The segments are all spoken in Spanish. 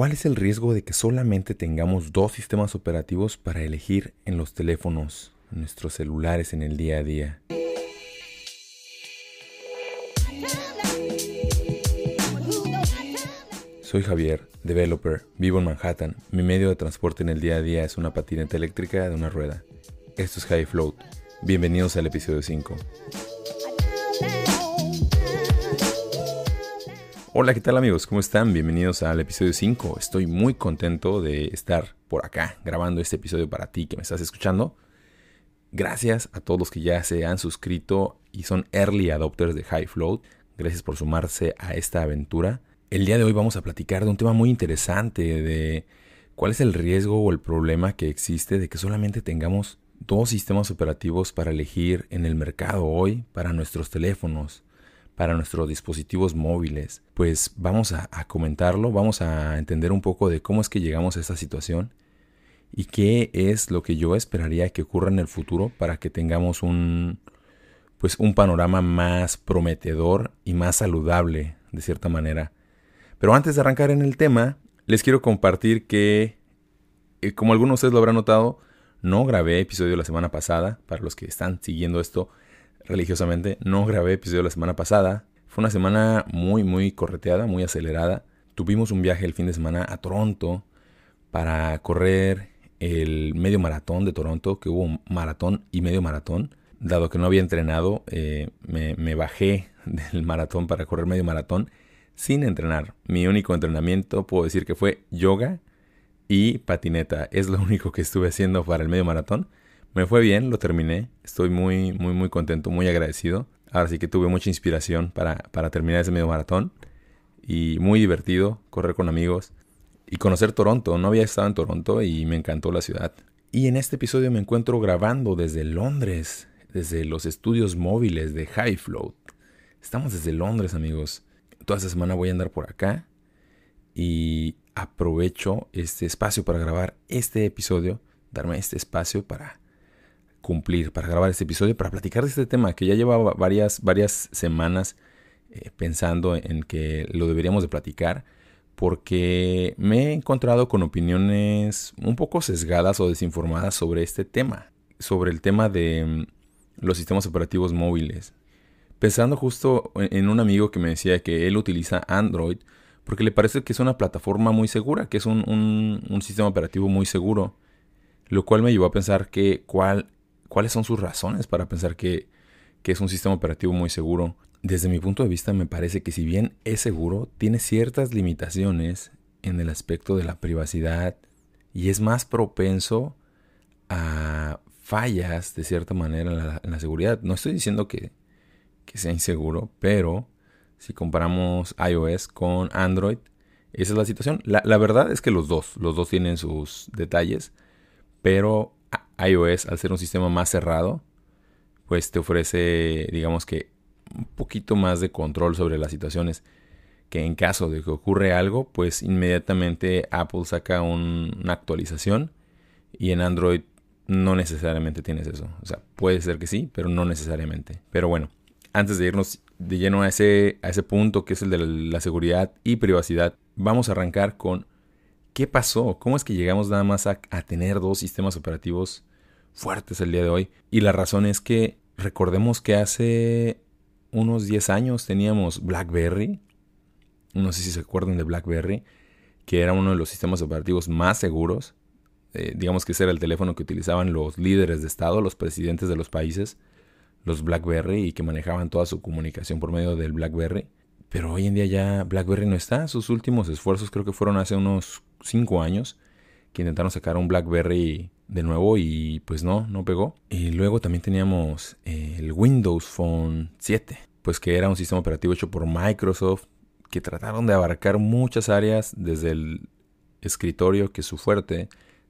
¿Cuál es el riesgo de que solamente tengamos dos sistemas operativos para elegir en los teléfonos, nuestros celulares en el día a día? Soy Javier, developer, vivo en Manhattan. Mi medio de transporte en el día a día es una patineta eléctrica de una rueda. Esto es High Float. Bienvenidos al episodio 5. Hola, ¿qué tal amigos? ¿Cómo están? Bienvenidos al episodio 5. Estoy muy contento de estar por acá grabando este episodio para ti que me estás escuchando. Gracias a todos los que ya se han suscrito y son early adopters de High Float. Gracias por sumarse a esta aventura. El día de hoy vamos a platicar de un tema muy interesante de cuál es el riesgo o el problema que existe de que solamente tengamos dos sistemas operativos para elegir en el mercado hoy para nuestros teléfonos para nuestros dispositivos móviles. Pues vamos a, comentarlo, vamos a entender un poco de cómo es que llegamos a esta situación y qué es lo que yo esperaría que ocurra en el futuro para que tengamos un pues un panorama más prometedor y más saludable de cierta manera. Pero antes de arrancar en el tema, les quiero compartir que eh, como algunos de ustedes lo habrán notado, no grabé episodio la semana pasada, para los que están siguiendo esto, religiosamente. No grabé episodio la semana pasada. Fue una semana muy, muy correteada, muy acelerada. Tuvimos un viaje el fin de semana a Toronto para correr el medio maratón de Toronto, que hubo un maratón y medio maratón. Dado que no había entrenado, eh, me, me bajé del maratón para correr medio maratón sin entrenar. Mi único entrenamiento puedo decir que fue yoga y patineta. Es lo único que estuve haciendo para el medio maratón. Me fue bien, lo terminé. Estoy muy, muy, muy contento, muy agradecido. Ahora sí que tuve mucha inspiración para, para terminar ese medio maratón. Y muy divertido correr con amigos y conocer Toronto. No había estado en Toronto y me encantó la ciudad. Y en este episodio me encuentro grabando desde Londres, desde los estudios móviles de High Float. Estamos desde Londres, amigos. Toda esta semana voy a andar por acá y aprovecho este espacio para grabar este episodio, darme este espacio para cumplir para grabar este episodio, para platicar de este tema que ya llevaba varias, varias semanas eh, pensando en que lo deberíamos de platicar, porque me he encontrado con opiniones un poco sesgadas o desinformadas sobre este tema, sobre el tema de mm, los sistemas operativos móviles. Pensando justo en un amigo que me decía que él utiliza Android porque le parece que es una plataforma muy segura, que es un, un, un sistema operativo muy seguro, lo cual me llevó a pensar que cuál cuáles son sus razones para pensar que, es un sistema operativo muy seguro. Desde mi punto de vista me parece que si bien es seguro, tiene ciertas limitaciones en el aspecto de la privacidad y es más propenso a fallas de cierta manera en la, seguridad. No estoy diciendo que, sea inseguro, pero si comparamos iOS con Android, esa es la situación. La, la, verdad es que los dos, los dos tienen sus detalles, pero iOS, al ser un sistema más cerrado, pues te ofrece, digamos que, un poquito más de control sobre las situaciones. Que en caso de que ocurre algo, pues inmediatamente Apple saca una actualización y en Android no necesariamente tienes eso. O sea, puede ser que sí, pero no necesariamente. Pero bueno, antes de irnos de lleno a ese, a ese punto que es el de la seguridad y privacidad, vamos a arrancar con qué pasó, cómo es que llegamos nada más a, tener dos sistemas operativos fuertes el día de hoy. Y la razón es que recordemos que hace unos 10 años teníamos BlackBerry. No sé si se acuerdan de BlackBerry, que era uno de los sistemas operativos más seguros. Eh, digamos que ese era el teléfono que utilizaban los líderes de Estado, los presidentes de los países, los BlackBerry, y que manejaban toda su comunicación por medio del BlackBerry. Pero hoy en día ya BlackBerry no está. Sus últimos esfuerzos creo que fueron hace unos 5 años que intentaron sacar un BlackBerry de nuevo y pues no, no pegó. Y luego también teníamos eh, el Windows Phone 7, pues que era un sistema operativo hecho por Microsoft que trataron de abarcar muchas áreas desde el escritorio, que es su fuerte,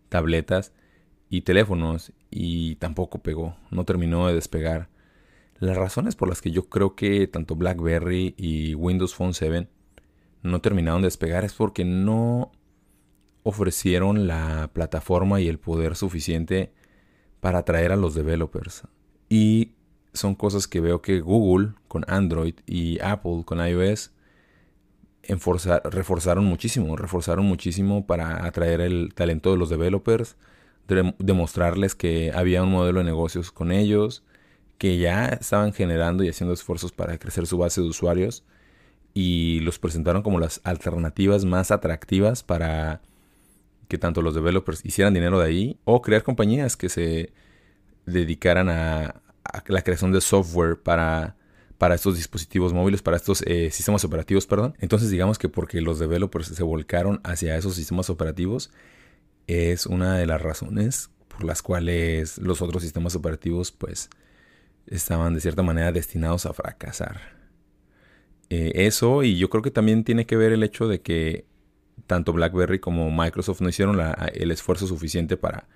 tabletas y teléfonos y tampoco pegó, no terminó de despegar. Las razones por las que yo creo que tanto BlackBerry y Windows Phone 7 no terminaron de despegar es porque no ofrecieron la plataforma y el poder suficiente para atraer a los developers. Y son cosas que veo que Google con Android y Apple con iOS reforzaron muchísimo, reforzaron muchísimo para atraer el talento de los developers, demostrarles que había un modelo de negocios con ellos, que ya estaban generando y haciendo esfuerzos para crecer su base de usuarios y los presentaron como las alternativas más atractivas para que tanto los developers hicieran dinero de ahí o crear compañías que se dedicaran a, la creación de software para, para estos dispositivos móviles, para estos eh, sistemas operativos, perdón. Entonces digamos que porque los developers se volcaron hacia esos sistemas operativos es una de las razones por las cuales los otros sistemas operativos pues estaban de cierta manera destinados a fracasar. Eh, eso y yo creo que también tiene que ver el hecho de que tanto BlackBerry como Microsoft no hicieron el esfuerzo suficiente para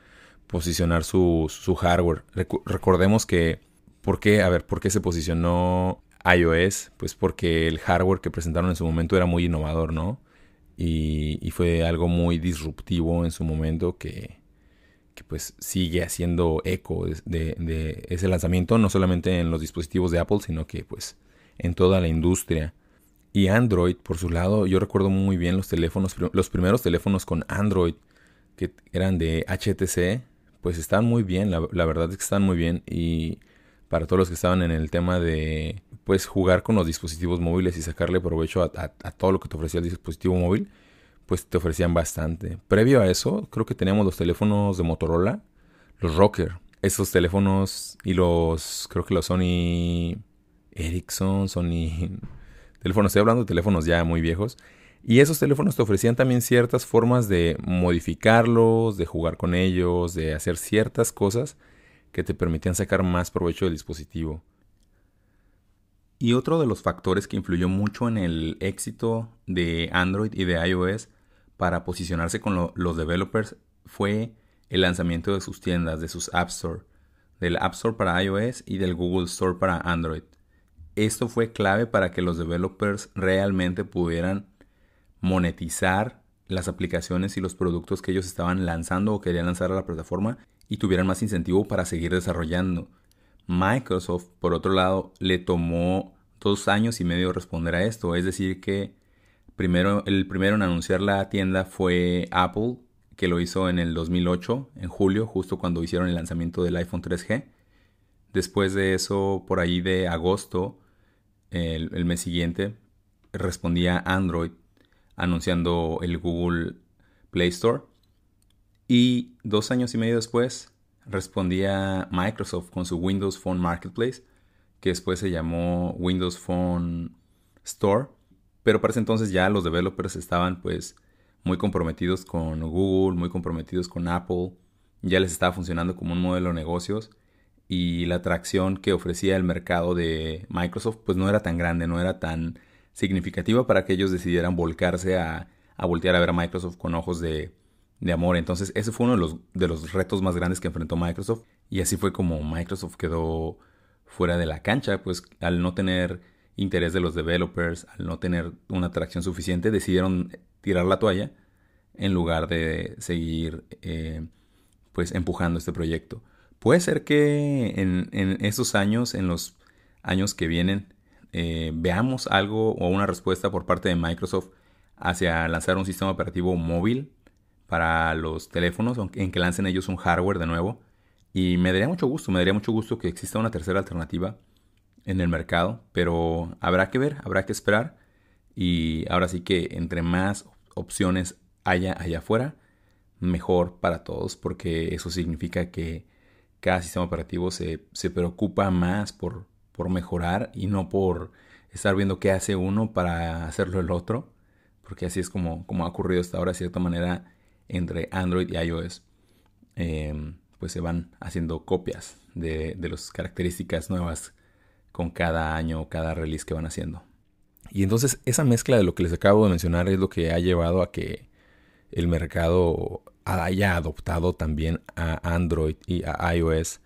posicionar su, hardware. recordemos que, ¿por qué? A ver, ¿por qué se posicionó iOS? Pues porque el hardware que presentaron en su momento era muy innovador, ¿no? Y, fue algo muy disruptivo en su momento que, pues sigue haciendo eco de, de, ese lanzamiento, no solamente en los dispositivos de Apple, sino que pues en toda la industria. Y Android, por su lado, yo recuerdo muy bien los teléfonos, los primeros teléfonos con Android que eran de HTC, pues están muy bien, la, verdad es que están muy bien y para todos los que estaban en el tema de pues jugar con los dispositivos móviles y sacarle provecho a, a, todo lo que te ofrecía el dispositivo móvil, pues te ofrecían bastante. Previo a eso, creo que teníamos los teléfonos de Motorola, los Rocker. Esos teléfonos y los, creo que los Sony Ericsson, Sony teléfonos, estoy hablando de teléfonos ya muy viejos. Y esos teléfonos te ofrecían también ciertas formas de modificarlos, de jugar con ellos, de hacer ciertas cosas que te permitían sacar más provecho del dispositivo. Y otro de los factores que influyó mucho en el éxito de Android y de iOS para posicionarse con los developers fue el lanzamiento de sus tiendas, de sus App Store, del App Store para iOS y del Google Store para Android. Esto fue clave para que los developers realmente pudieran monetizar las aplicaciones y los productos que ellos estaban lanzando o querían lanzar a la plataforma y tuvieran más incentivo para seguir desarrollando. Microsoft, por otro lado, le tomó dos años y medio responder a esto. Es decir, que primero, el primero en anunciar la tienda fue Apple, que lo hizo en el 2008, en julio, justo cuando hicieron el lanzamiento del iPhone 3G. Después de eso, por ahí de agosto, el, mes siguiente respondía Android anunciando el Google Play Store. Y dos años y medio después respondía Microsoft con su Windows Phone Marketplace, que después se llamó Windows Phone Store. Pero para ese entonces ya los developers estaban pues muy comprometidos con Google, muy comprometidos con Apple. Ya les estaba funcionando como un modelo de negocios y la atracción que ofrecía el mercado de Microsoft pues no era tan grande, no era tan significativa para que ellos decidieran volcarse a, voltear a ver a Microsoft con ojos de, amor. Entonces ese fue uno de los, de los retos más grandes que enfrentó Microsoft y así fue como Microsoft quedó fuera de la cancha, pues al no tener interés de los developers, al no tener una atracción suficiente, decidieron tirar la toalla en lugar de seguir eh, pues empujando este proyecto. Puede ser que en, estos años, en los años que vienen, eh, veamos algo o una respuesta por parte de Microsoft hacia lanzar un sistema operativo móvil para los teléfonos, en que lancen ellos un hardware de nuevo. Y me daría mucho gusto, me daría mucho gusto que exista una tercera alternativa en el mercado, pero habrá que ver, habrá que esperar. Y ahora sí que entre más opciones haya allá afuera, mejor para todos, porque eso significa que cada sistema operativo se, preocupa más por, por mejorar y no por estar viendo qué hace uno para hacerlo el otro, porque así es como, como ha ocurrido hasta ahora de cierta manera entre Android y iOS. Em, pues se van haciendo copias de, de las características nuevas con cada año, cada release que van haciendo. Y entonces esa mezcla de lo que les acabo de mencionar es lo que ha llevado a que el mercado haya adoptado también a Android y a iOS.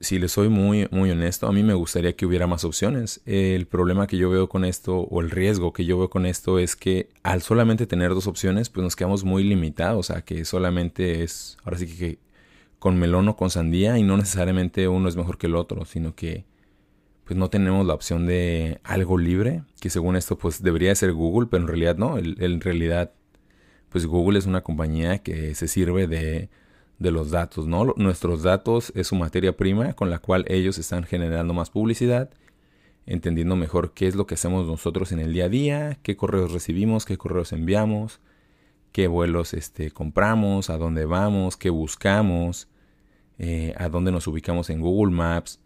Si les soy muy, muy honesto, a mí me gustaría que hubiera más opciones. El problema que yo veo con esto, o el riesgo que yo veo con esto, es que al solamente tener dos opciones, pues nos quedamos muy limitados a que solamente es, ahora sí que con melón o con sandía, y no necesariamente uno es mejor que el otro, sino que pues no tenemos la opción de algo libre, que según esto pues debería ser Google, pero en realidad no, en realidad pues Google es una compañía que se sirve de, de los datos, ¿no? Nuestros datos es su materia prima con la cual ellos están generando más publicidad, entendiendo mejor qué es lo que hacemos nosotros en el día a día, qué correos recibimos, qué correos enviamos, qué vuelos este, compramos, a dónde vamos, qué buscamos, eh, a dónde nos ubicamos en Google Maps,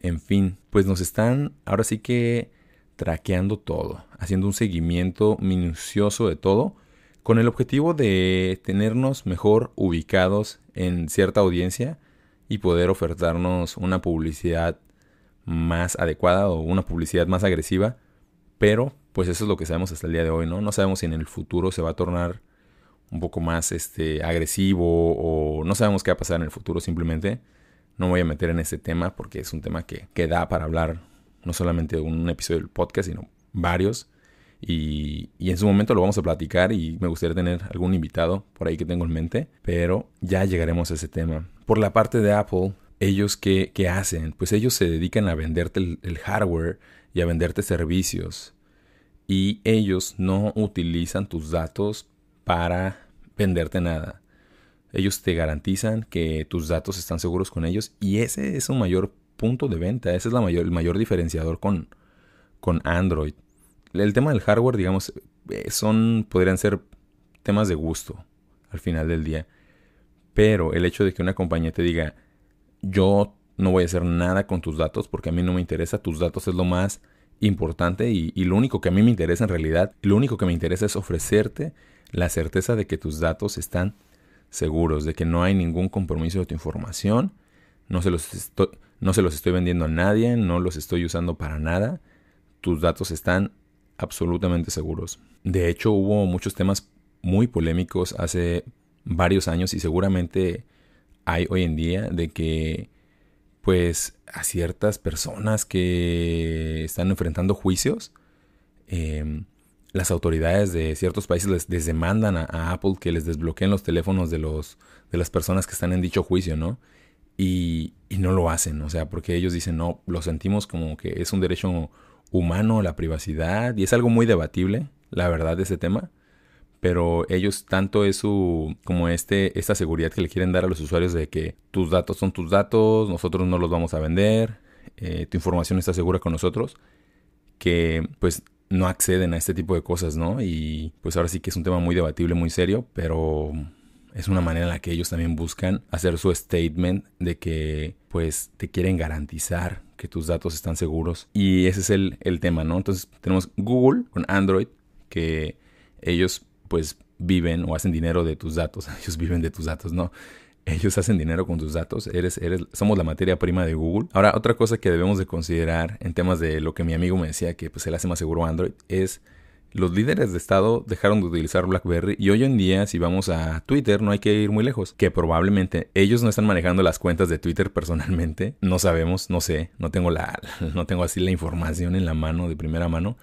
en fin, pues nos están ahora sí que traqueando todo, haciendo un seguimiento minucioso de todo, con el objetivo de tenernos mejor ubicados en cierta audiencia y poder ofertarnos una publicidad más adecuada o una publicidad más agresiva, pero pues eso es lo que sabemos hasta el día de hoy, ¿no? No sabemos si en el futuro se va a tornar un poco más este, agresivo o no sabemos qué va a pasar en el futuro simplemente. No voy a meter en ese tema porque es un tema que, que da para hablar no solamente un episodio del podcast, sino varios. Y, en su momento lo vamos a platicar y me gustaría tener algún invitado por ahí que tengo en mente, pero ya llegaremos a ese tema. Por la parte de Apple, ellos qué, hacen? Pues ellos se dedican a venderte el, el hardware y a venderte servicios. Y ellos no utilizan tus datos para venderte nada. Ellos te garantizan que tus datos están seguros con ellos y ese es un mayor punto de venta, ese es la mayor, el mayor diferenciador con, con Android. El tema del hardware, digamos, eh, son, podrían ser temas de gusto al final del día. Pero el hecho de que una compañía te diga, yo no voy a hacer nada con tus datos porque a mí no me interesa, tus datos es lo más importante y, y, lo único que a mí me interesa en realidad, lo único que me interesa es ofrecerte la certeza de que tus datos están seguros, de que no hay ningún compromiso de tu información, no se los estoy, no se los estoy vendiendo a nadie, no los estoy usando para nada, tus datos están absolutamente seguros. De hecho, hubo muchos temas muy polémicos hace varios años y seguramente hay hoy en día de que pues a ciertas personas que están enfrentando juicios, eh, las autoridades de ciertos países les, demandan a, Apple que les desbloqueen los teléfonos de, los, de las personas que están en dicho juicio, ¿no? Y, y, no lo hacen, o sea, porque ellos dicen, no, lo sentimos como que es un derecho humano la privacidad y es algo muy debatible, la verdad, de ese tema. Pero ellos tanto es su, como este, esta seguridad que le quieren dar a los usuarios de que tus datos son tus datos, nosotros no los vamos a vender, eh, tu información está segura con nosotros, que pues no acceden a este tipo de cosas, ¿no? Y pues ahora sí que es un tema muy debatible, muy serio, pero es una manera en la que ellos también buscan hacer su statement de que pues te quieren garantizar que tus datos están seguros. Y ese es el, el tema, ¿no? Entonces tenemos Google con Android, que ellos pues viven o hacen dinero de tus datos. Ellos viven de tus datos, ¿no? ellos hacen dinero con tus datos, eres, eres, somos la materia prima de Google. Ahora, otra cosa que debemos de considerar en temas de lo que mi amigo me decía que pues él hace más seguro Android es los líderes de estado dejaron de utilizar BlackBerry y hoy en día si vamos a Twitter no hay que ir muy lejos, que probablemente ellos no están manejando las cuentas de Twitter personalmente, no sabemos, no sé, no tengo la no tengo así la información en la mano de primera mano,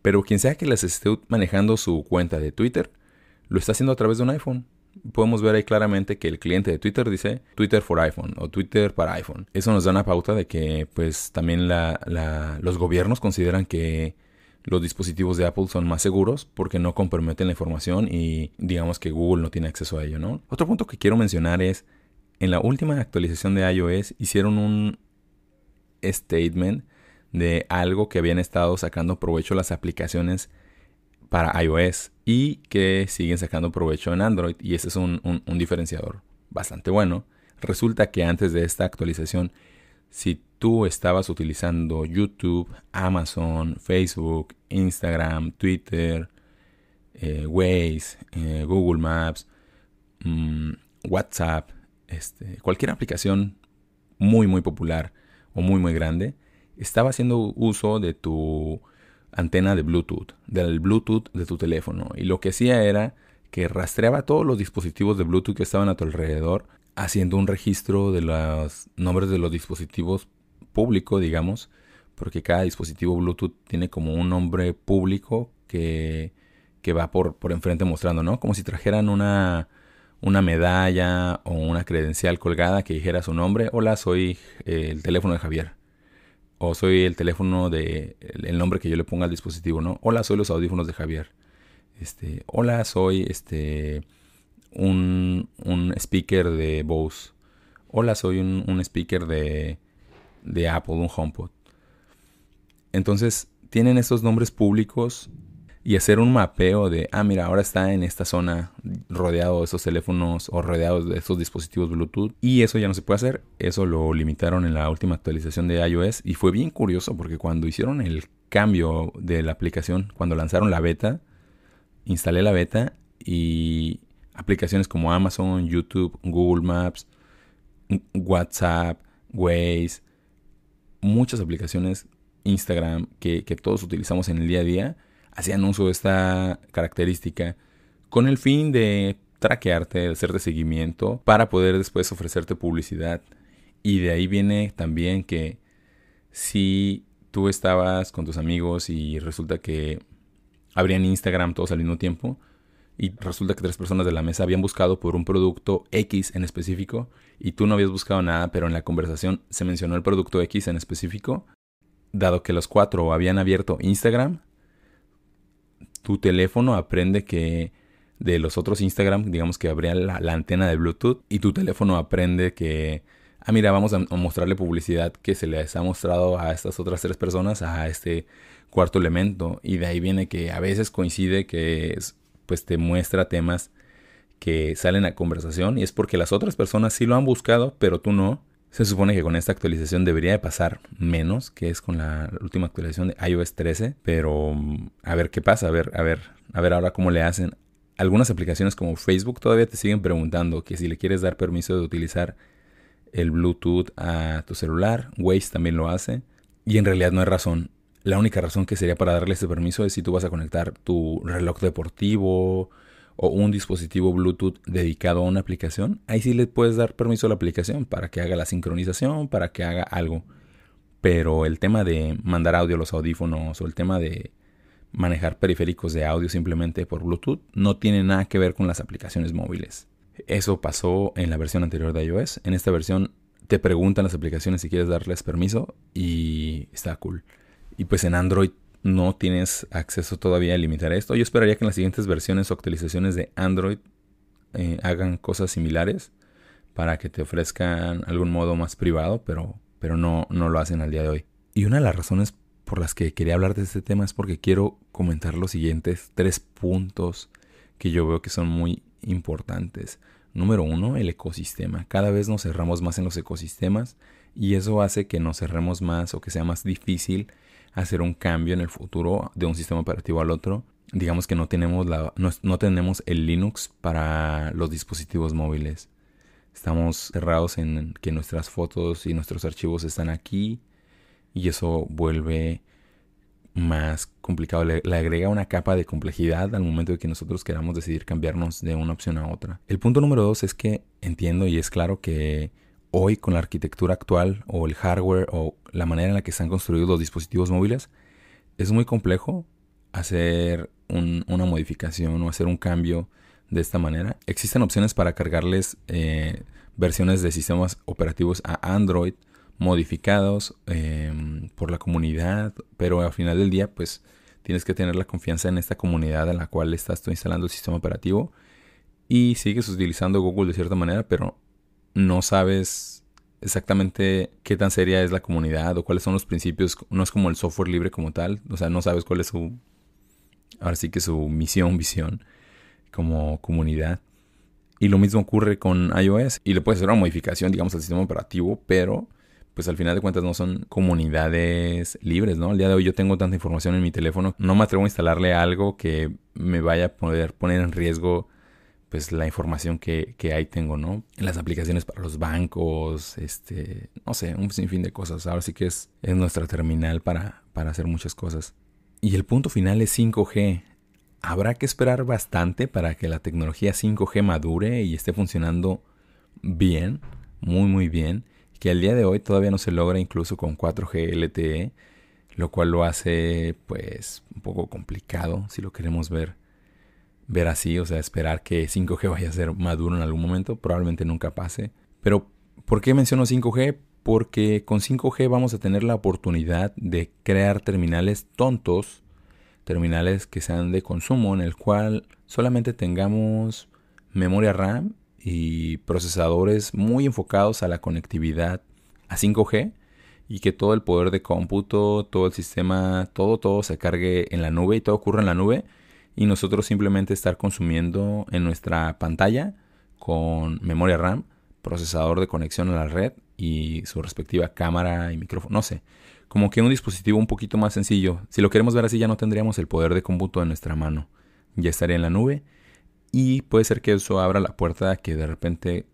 pero quien sea que les esté manejando su cuenta de Twitter lo está haciendo a través de un iPhone podemos ver ahí claramente que el cliente de Twitter dice Twitter for iPhone o Twitter para iPhone. Eso nos da una pauta de que pues también los gobiernos consideran que los dispositivos de Apple son más seguros porque no comprometen la información y digamos que Google no tiene acceso a ello, ¿no? Otro punto que quiero mencionar es en la última actualización de iOS hicieron un statement de algo que habían estado sacando provecho las aplicaciones para iOS y que siguen sacando provecho en Android y ese es un, diferenciador bastante bueno. Resulta que antes de esta actualización, si tú estabas utilizando YouTube, Amazon, Facebook, Instagram, Twitter, eh, Waze, eh, Google Maps, mm, WhatsApp, este, cualquier aplicación muy muy popular o muy muy grande, estaba haciendo uso de tu antena de Bluetooth, del Bluetooth de tu teléfono. Y lo que hacía era que rastreaba todos los dispositivos de Bluetooth que estaban a tu alrededor, haciendo un registro de los nombres de los dispositivos público, digamos, porque cada dispositivo Bluetooth tiene como un nombre público que, que va por, por enfrente mostrando, ¿no? Como si trajeran una, una medalla o una credencial colgada que dijera su nombre, hola, soy eh, el teléfono de Javier o soy el teléfono de el nombre que yo le ponga al dispositivo, ¿no? Hola, soy los audífonos de Javier. Este, hola, soy este un, un speaker de Bose. Hola, soy un, un speaker de, de Apple, un HomePod. Entonces, tienen estos nombres públicos y hacer un mapeo de, ah, mira, ahora está en esta zona rodeado de esos teléfonos o rodeado de estos dispositivos Bluetooth. Y eso ya no se puede hacer. Eso lo limitaron en la última actualización de iOS. Y fue bien curioso porque cuando hicieron el cambio de la aplicación, cuando lanzaron la beta, instalé la beta y aplicaciones como Amazon, YouTube, Google Maps, WhatsApp, Waze, muchas aplicaciones, Instagram, que, que todos utilizamos en el día a día, hacían uso de esta característica con el fin de traquearte, de hacerte seguimiento para poder después ofrecerte publicidad. Y de ahí viene también que si tú estabas con tus amigos y resulta que abrían Instagram todos al mismo tiempo y resulta que tres personas de la mesa habían buscado por un producto X en específico y tú no habías buscado nada, pero en la conversación se mencionó el producto X en específico, dado que los cuatro habían abierto Instagram, tu teléfono aprende que de los otros Instagram, digamos que abría la, antena de Bluetooth y tu teléfono aprende que, ah, mira, vamos a, mostrarle publicidad que se les ha mostrado a estas otras tres personas, a este cuarto elemento. Y de ahí viene que a veces coincide que pues te muestra temas que salen a conversación y es porque las otras personas sí lo han buscado, pero tú no. Se supone que con esta actualización debería de pasar menos, que es con la última actualización de iOS 13, pero mm, a ver qué pasa, a ver, a ver, a ver ahora cómo le hacen. Algunas aplicaciones como Facebook todavía te siguen preguntando que si le quieres dar permiso de utilizar el Bluetooth a tu celular, Waze también lo hace, y en realidad no hay razón. La única razón que sería para darle ese permiso es si tú vas a conectar tu reloj deportivo, o un dispositivo Bluetooth dedicado a una aplicación, ahí sí le puedes dar permiso a la aplicación para que haga la sincronización, para que haga algo. Pero el tema de mandar audio a los audífonos o el tema de manejar periféricos de audio simplemente por Bluetooth no tiene nada que ver con las aplicaciones móviles. Eso pasó en la versión anterior de iOS. En esta versión te preguntan las aplicaciones si quieres darles permiso y está cool. Y pues en Android no tienes acceso todavía a limitar esto. Yo esperaría que en las siguientes versiones o actualizaciones de Android eh, hagan cosas similares para que te ofrezcan algún modo más privado, pero, pero no, no lo hacen al día de hoy. Y una de las razones por las que quería hablar de este tema es porque quiero comentar los siguientes tres puntos que yo veo que son muy importantes. Número uno, el ecosistema. Cada vez nos cerramos más en los ecosistemas y eso hace que nos cerremos más o que sea más difícil hacer un cambio en el futuro de un sistema operativo al otro. Digamos que no tenemos, no, tenemos el Linux para los dispositivos móviles. Estamos cerrados en que nuestras fotos y nuestros archivos están aquí y eso vuelve más complicado, le, le, agrega una capa de complejidad al momento de que nosotros queramos decidir cambiarnos de una opción a otra. El punto número dos es que entiendo y es claro que hoy con la arquitectura actual o el hardware o la manera en la que están construidos los dispositivos móviles, es muy complejo hacer una modificación o hacer un cambio de esta manera. Existen opciones para cargarles eh, versiones de sistemas operativos a Android modificados em, por la comunidad, pero al final del día pues tienes que tener la confianza en esta comunidad en la cual estás instalando el sistema operativo y sigues utilizando Google de cierta manera, pero no sabes exactamente qué tan seria es la comunidad o cuáles son los principios. No es como el software libre como tal. O sea, no sabes cuál es su. Ahora sí que su misión, visión como comunidad. Y lo mismo ocurre con iOS. Y le puedes hacer una modificación, digamos, al sistema operativo, pero pues al final de cuentas no son comunidades libres, ¿no? El día de hoy yo tengo tanta información en mi teléfono, no me atrevo a instalarle algo que me vaya a poder poner en riesgo pues la información que, que ahí tengo, ¿no? Las aplicaciones para los bancos, este, no sé, un sinfín de cosas. Ahora sí que es, es nuestra terminal para, para hacer muchas cosas. Y el punto final es 5G. Habrá que esperar bastante para que la tecnología 5G madure y esté funcionando bien, muy muy bien, que al día de hoy todavía no se logra incluso con 4G LTE, lo cual lo hace pues un poco complicado si lo queremos ver ver así, o sea, esperar que 5G vaya a ser maduro en algún momento, probablemente nunca pase. Pero, ¿por qué menciono 5G? porque con 5G vamos a tener la oportunidad de crear terminales tontos, terminales que sean de consumo, en el cual solamente tengamos memoria RAM y procesadores muy enfocados a la conectividad a 5G y que todo el poder de cómputo, todo el sistema, todo, todo se cargue en la nube y todo ocurra en la nube y nosotros simplemente estar consumiendo en nuestra pantalla con memoria RAM, procesador de conexión a la red y su respectiva cámara y micrófono, no sé, como que un dispositivo un poquito más sencillo. Si lo queremos ver así ya no tendríamos el poder de cómputo en nuestra mano, ya estaría en la nube. Y puede ser que eso abra la puerta a que de repente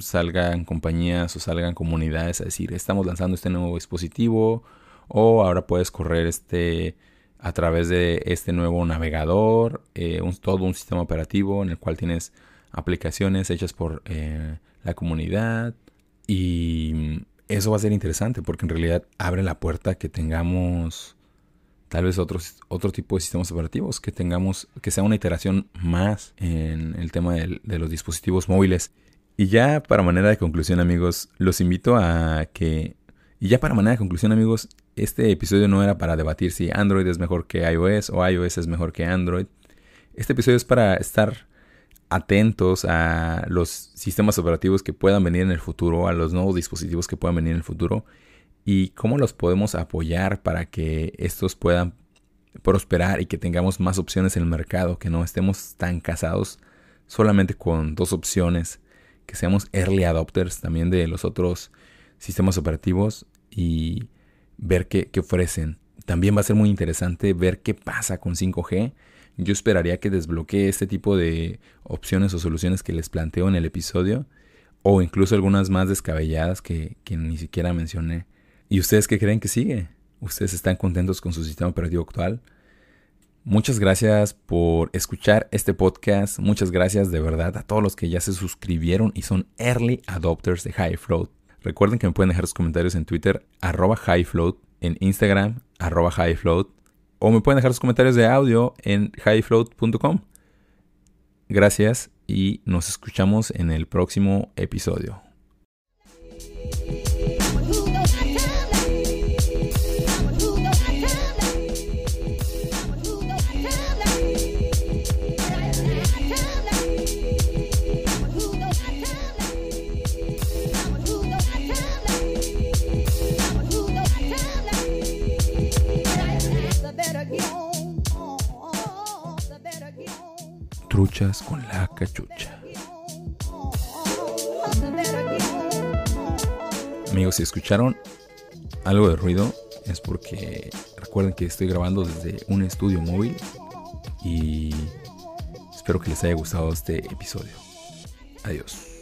salgan compañías o salgan comunidades a decir, estamos lanzando este nuevo dispositivo o ahora puedes correr este a través de este nuevo navegador, eh, todo un sistema operativo en el cual tienes aplicaciones hechas por eh, la comunidad y eso va a ser interesante porque en realidad abre la puerta que tengamos tal vez otro tipo de sistemas operativos, que tengamos, que sea una iteración más en el tema de, de los dispositivos móviles. Y ya para manera de conclusión amigos, los invito a que y ya para manera de conclusión amigos, este episodio no era para debatir si Android es mejor que iOS o iOS es mejor que Android. Este episodio es para estar atentos a los sistemas operativos que puedan venir en el futuro, a los nuevos dispositivos que puedan venir en el futuro y cómo los podemos apoyar para que estos puedan prosperar y que tengamos más opciones en el mercado, que no estemos tan casados solamente con dos opciones, que seamos early adopters también de los otros sistemas operativos y ver qué, ofrecen. También va a ser muy interesante ver qué pasa con 5G. Yo esperaría que desbloquee este tipo de opciones o soluciones que les planteo en el episodio. O incluso algunas más descabelladas que, que ni siquiera mencioné. ¿Y ustedes qué creen que sigue? ¿Ustedes están contentos con su sistema operativo actual? Muchas gracias por escuchar este podcast. Muchas gracias de verdad a todos los que ya se suscribieron y son early adopters de High Float. Recuerden que me pueden dejar sus comentarios en Twitter, arroba highfloat, en Instagram, arroba highfloat, o me pueden dejar sus comentarios de audio en highfloat.com. Gracias y nos escuchamos en el próximo episodio. Con la cachucha. Amigos, si escucharon algo de ruido es porque recuerden que estoy grabando desde un estudio móvil y espero que les haya gustado este episodio. Adiós.